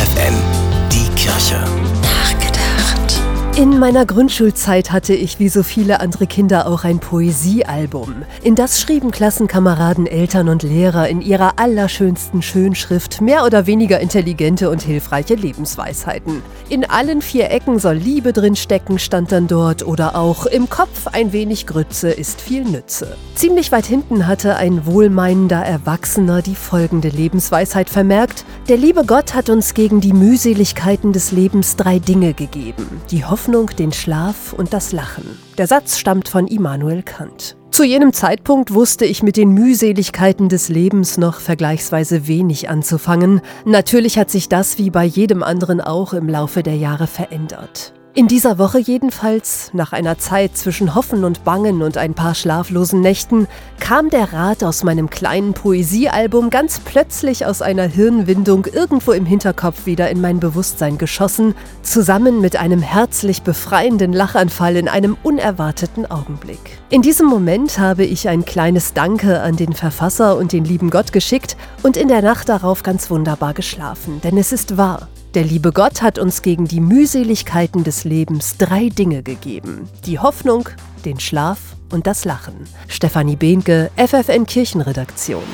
FFN, die Kirche. Nachgedacht. In meiner Grundschulzeit hatte ich wie so viele andere Kinder auch ein Poesiealbum. In das schrieben Klassenkameraden, Eltern und Lehrer in ihrer allerschönsten Schönschrift mehr oder weniger intelligente und hilfreiche Lebensweisheiten. In allen vier Ecken soll Liebe drin stecken, stand dann dort, oder auch im Kopf ein wenig Grütze ist viel Nütze. Ziemlich weit hinten hatte ein wohlmeinender Erwachsener die folgende Lebensweisheit vermerkt: Der liebe Gott hat uns gegen die Mühseligkeiten des Lebens drei Dinge gegeben: die Hoffnung, den Schlaf und das Lachen. Der Satz stammt von Immanuel Kant. Zu jenem Zeitpunkt wusste ich mit den Mühseligkeiten des Lebens noch vergleichsweise wenig anzufangen. Natürlich hat sich das wie bei jedem anderen auch im Laufe der Jahre verändert. In dieser Woche jedenfalls, nach einer Zeit zwischen Hoffen und Bangen und ein paar schlaflosen Nächten, kam der Rat aus meinem kleinen Poesiealbum ganz plötzlich aus einer Hirnwindung irgendwo im Hinterkopf wieder in mein Bewusstsein geschossen, zusammen mit einem herzlich befreienden Lachanfall in einem unerwarteten Augenblick. In diesem Moment habe ich ein kleines Danke an den Verfasser und den lieben Gott geschickt und in der Nacht darauf ganz wunderbar geschlafen, denn es ist wahr. Der liebe Gott hat uns gegen die Mühseligkeiten des Lebens drei Dinge gegeben. Die Hoffnung, den Schlaf und das Lachen. Stefanie Behnke, FFN Kirchenredaktion.